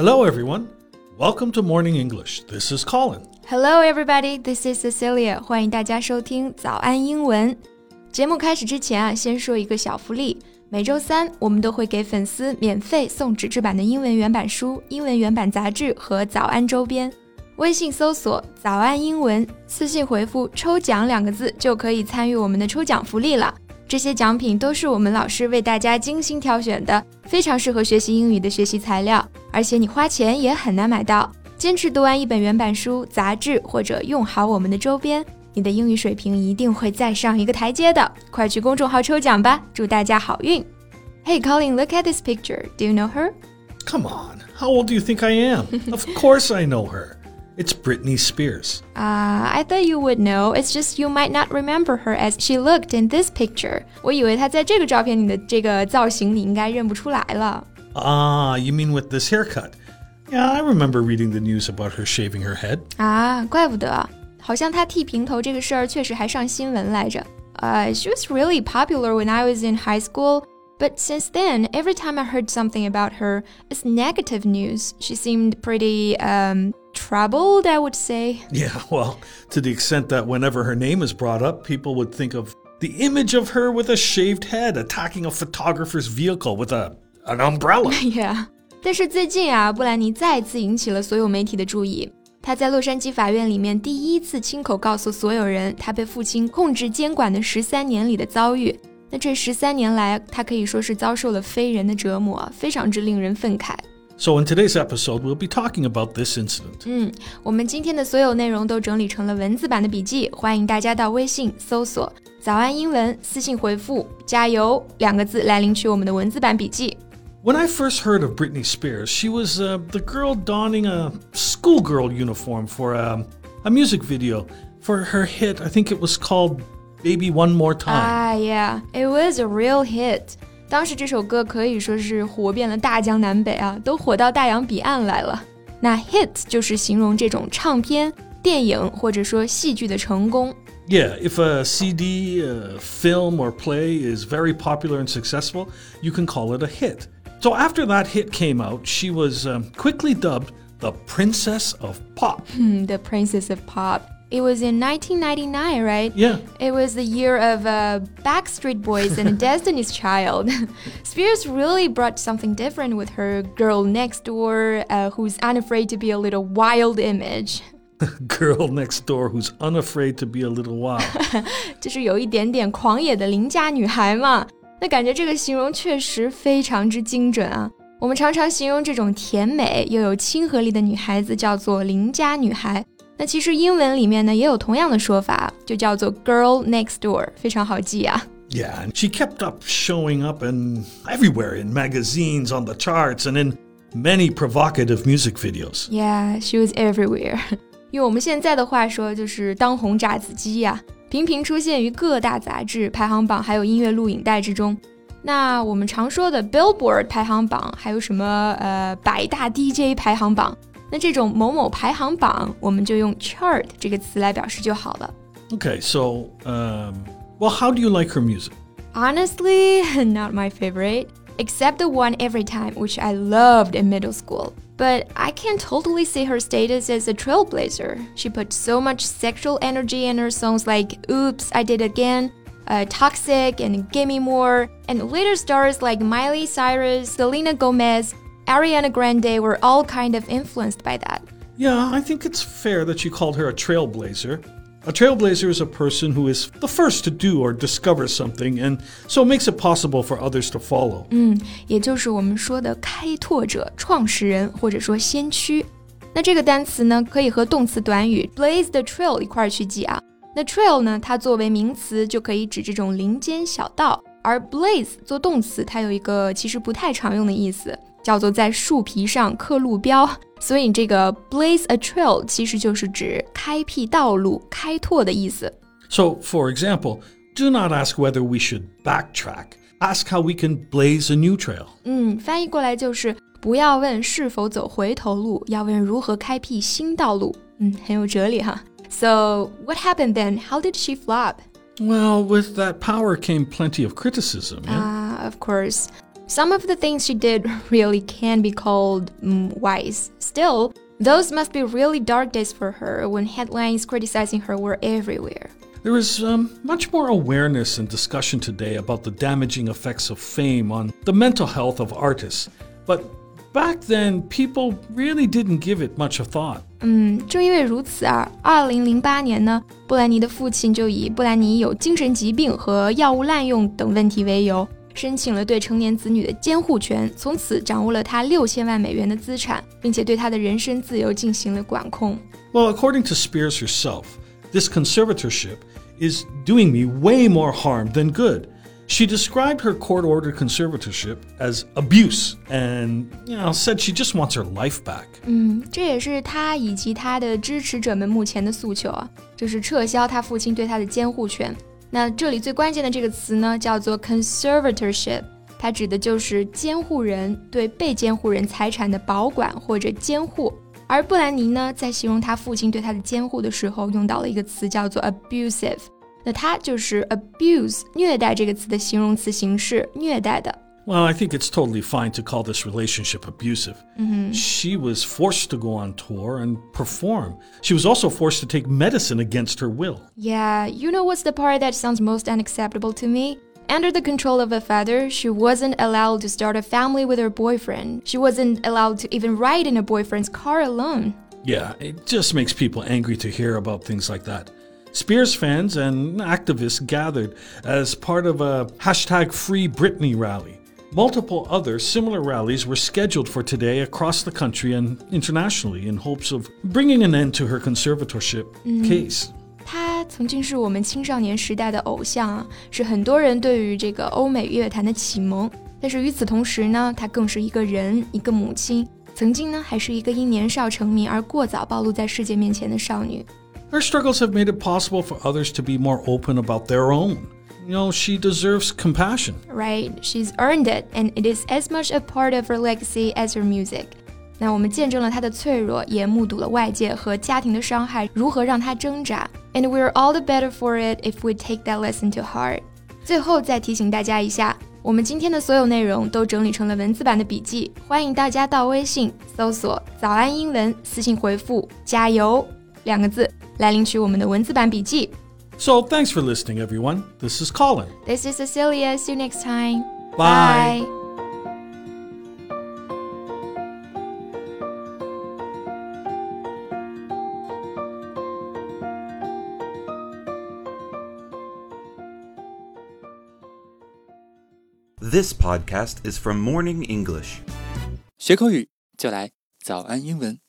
Hello, everyone. Welcome to Morning English. This is Colin. Hello, everybody. This is Cecilia. 欢迎大家收听早安英文。节目开始之前啊，先说一个小福利。每周三，我们都会给粉丝免费送纸质版的英文原版书、英文原版杂志和早安周边。微信搜索“早安英文”，私信回复“抽奖”两个字，就可以参与我们的抽奖福利了。这些奖品都是我们老师为大家精心挑选的，非常适合学习英语的学习材料， 而且你花钱也很难买到。坚持读完一本原版书、杂志，或者用好我们的周边，你的英语水平一定会再上一个台阶的。快去公众号抽奖吧，祝大家好运！Hey Colin, look at this picture. Do you know her? Come on. How old do you think I am? of course I know her. It's Britney Spears. Ah, uh, I thought you would know. It's just you might not remember her as she looked in this picture. 我以为她在这个照片里的这个造型你应该认不出来了。 Ah, you mean with this haircut? Yeah, I remember reading the news about her shaving her head. 啊，怪不得，好像她剃平头这个事儿确实还上新闻来着。Uh, she was really popular when I was in high school. But since then, every time I heard something about her, it's negative news. She seemed pretty um, troubled, I would say. Yeah, well, to the extent that whenever her name is brought up, people would think of the image of her with a shaved head attacking a photographer's vehicle with a an umbrella. yeah. 但是最近啊，布兰妮再次引起了所有媒体的注意。她在洛杉矶法院里面第一次亲口告诉所有人，她被父亲控制监管的十三年里的遭遇。那这十三年来，他可以说是遭受了非人的折磨，非常之令人愤慨。So in today's episode, we'll be talking about this incident. 嗯，我们今天的所有内容都整理成了文字版的笔记，欢迎大家到微信搜索“早安英文”，私信回复“加油”两个字来领取我们的文字版笔记。 When I first heard of Britney Spears, she was uh, the girl donning a schoolgirl uniform for a, a music video for her hit. I think it was called Baby One More Time. Ah, yeah, it was a real hit. 当时这首歌可以说是火遍了大江南北啊，都火到大洋彼岸来了。那 hit 就是形容这种唱片、电影或者说戏剧的成功。Yeah, if a CD, a film, or play is very popular and successful, you can call it a hit. So after that hit came out, she was um, quickly dubbed the Princess of Pop. the Princess of Pop. It was in 1999, right? Yeah. It was the year of uh, Backstreet Boys and Destiny's Child. Spears really brought something different with her girl next door, uh, who's unafraid to be a little wild image. girl next door who's unafraid to be a little wild. 就是有一点点狂野的邻家女孩嘛。 那感觉这个形容确实非常之精准啊。我们常常形容这种甜美又有亲和力的女孩子叫做邻家女孩。那其实英文里面呢也有同样的说法，就叫做 girl next door，非常好记啊。Yeah, and she kept up showing up in everywhere in magazines, on the charts, and in many provocative music videos. Yeah, she was everywhere. 用我们现在的话说，就是当红炸子鸡呀、啊， 频频出现于各大杂志排行榜，还有音乐录影带之中。那我们常说的 Billboard 排行榜，还有什么呃百大 DJ 排行榜？那这种某某排行榜，我们就用 chart 这个词来表示就好了。Okay, so, um, well, how do you like her music? Honestly, not my favorite, except the one every time, which I loved in middle school. But I can totally see her status as a trailblazer. She put so much sexual energy in her songs like Oops, I Did Again, uh, Toxic, and Gimme More, and later stars like Miley Cyrus, Selena Gomez, Ariana Grande were all kind of influenced by that. Yeah, I think it's fair that you called her a trailblazer. A trailblazer is a person who is the first to do or discover something, and so makes it possible for others to follow. 嗯，也就是我们说的开拓者、创始人或者说先驱。那这个单词呢，可以和动词短语 blaze the trail 一块儿去记啊。那 trail 呢，它作为名词就可以指这种林间小道，而 blaze 做动词，它有一个其实不太常用的意思。 叫做在树皮上刻路标，所以这个 blaze a trail 其实就是指开辟道路、开拓的意思。So, for example, do not ask whether we should backtrack. Ask how we can blaze a new trail. 嗯，翻译过来就是不要问是否走回头路，要问如何开辟新道路。嗯，很有哲理哈。So, what happened then? How did she flop? Well, with that power came plenty of criticism. Ah, yeah? uh, of course. Some of the things she did really can be called mm, wise. Still, those must be really dark days for her when headlines criticizing her were everywhere. There is um, much more awareness and discussion today about the damaging effects of fame on the mental health of artists. But back then, people really didn't give it much of thought. 嗯，正因为如此啊，二零零八年呢，布兰妮的父亲就以布兰妮有精神疾病和药物滥用等问题为由， 申请了对成年子女的监护权，从此掌握了他六千万美元的资产，并且对他的人身自由进行了管控。Well, according to Spears herself, this conservatorship is doing me way more harm than good. She described her court ordered conservatorship as abuse and, you know, said she just wants her life back. 嗯，这也是他以及他的支持者们目前的诉求啊，就是撤销他父亲对他的监护权。 那这里最关键的这个词呢，叫做 conservatorship，它指的就是监护人对被监护人财产的保管或者监护。而布兰妮呢，在形容他父亲对他的监护的时候，用到了一个词叫做 abusive。那它就是 abuse 虐待这个词的形容词形式，虐待的。Well, I think it's totally fine to call this relationship abusive. Mm-hmm. She was forced to go on tour and perform. She was also forced to take medicine against her will. Yeah, you know what's the part that sounds most unacceptable to me? Under the control of a father, she wasn't allowed to start a family with her boyfriend. She wasn't allowed to even ride in a boyfriend's car alone. Yeah, it just makes people angry to hear about things like that. Spears fans and activists gathered as part of a hashtag Free Britney rally. Multiple other similar rallies were scheduled for today across the country and internationally in hopes of bringing an end to her conservatorship case. 他曾经是我们青少年时代的偶像啊，是很多人对于这个欧美乐坛的启蒙。但是与此同时呢，他更是一个人，一个母亲，曾经呢还是一个因年少成名而过早暴露在世界面前的少女。 Her struggles have made it possible for others to be more open about their own. You know, she deserves compassion. Right, she's earned it, and it is as much a part of her legacy as her music. 那我们见证了她的脆弱，也目睹了外界和家庭的伤害如何让她挣扎。And we're all the better for it if we take that lesson to heart. 最后再提醒大家一下，我们今天的所有内容都整理成了文字版的笔记，欢迎大家到微信搜索“早安英文”，私信回复“加油”两个字来领取我们的文字版笔记。 So thanks for listening, everyone. This is Colin. This is Cecilia. See you next time. Bye. This podcast is from Morning English. 学口语就来早安英文。